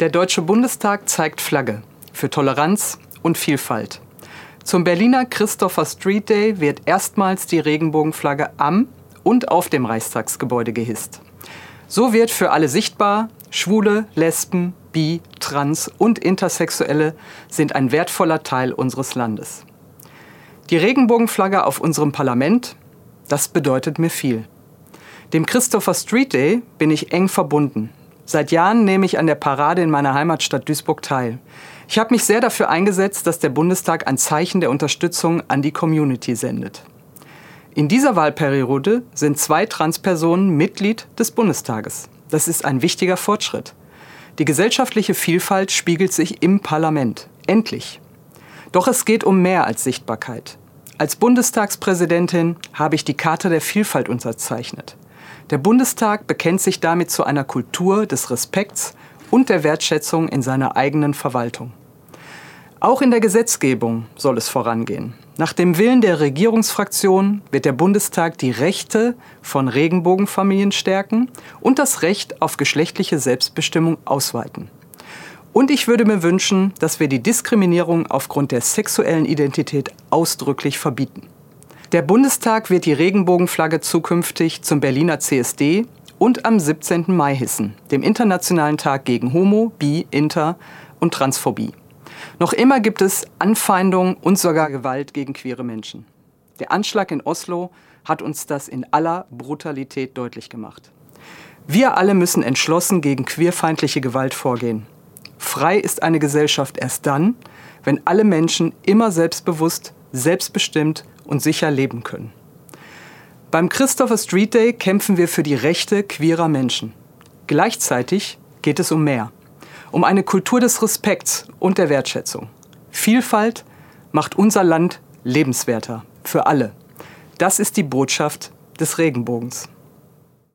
Der Deutsche Bundestag zeigt Flagge für Toleranz und Vielfalt. Zum Berliner Christopher Street Day wird erstmals die Regenbogenflagge am und auf dem Reichstagsgebäude gehisst. So wird für alle sichtbar, Schwule, Lesben, Bi, Trans und Intersexuelle sind ein wertvoller Teil unseres Landes. Die Regenbogenflagge auf unserem Parlament, das bedeutet mir viel. Dem Christopher Street Day bin ich eng verbunden. Seit Jahren nehme ich an der Parade in meiner Heimatstadt Duisburg teil. Ich habe mich sehr dafür eingesetzt, dass der Bundestag ein Zeichen der Unterstützung an die Community sendet. In dieser Wahlperiode sind zwei Transpersonen Mitglied des Bundestages. Das ist ein wichtiger Fortschritt. Die gesellschaftliche Vielfalt spiegelt sich im Parlament. Endlich. Doch es geht um mehr als Sichtbarkeit. Als Bundestagspräsidentin habe ich die Charta der Vielfalt unterzeichnet. Der Bundestag bekennt sich damit zu einer Kultur des Respekts und der Wertschätzung in seiner eigenen Verwaltung. Auch in der Gesetzgebung soll es vorangehen. Nach dem Willen der Regierungsfraktion wird der Bundestag die Rechte von Regenbogenfamilien stärken und das Recht auf geschlechtliche Selbstbestimmung ausweiten. Und ich würde mir wünschen, dass wir die Diskriminierung aufgrund der sexuellen Identität ausdrücklich verbieten. Der Bundestag wird die Regenbogenflagge zukünftig zum Berliner CSD und am 17. Mai hissen, dem Internationalen Tag gegen Homo, Bi, Inter und Transphobie. Noch immer gibt es Anfeindungen und sogar Gewalt gegen queere Menschen. Der Anschlag in Oslo hat uns das in aller Brutalität deutlich gemacht. Wir alle müssen entschlossen gegen queerfeindliche Gewalt vorgehen. Frei ist eine Gesellschaft erst dann, wenn alle Menschen immer selbstbewusst, selbstbestimmt und sicher leben können. Beim Christopher Street Day kämpfen wir für die Rechte queerer Menschen. Gleichzeitig geht es um mehr. Um eine Kultur des Respekts und der Wertschätzung. Vielfalt macht unser Land lebenswerter für alle. Das ist die Botschaft des Regenbogens.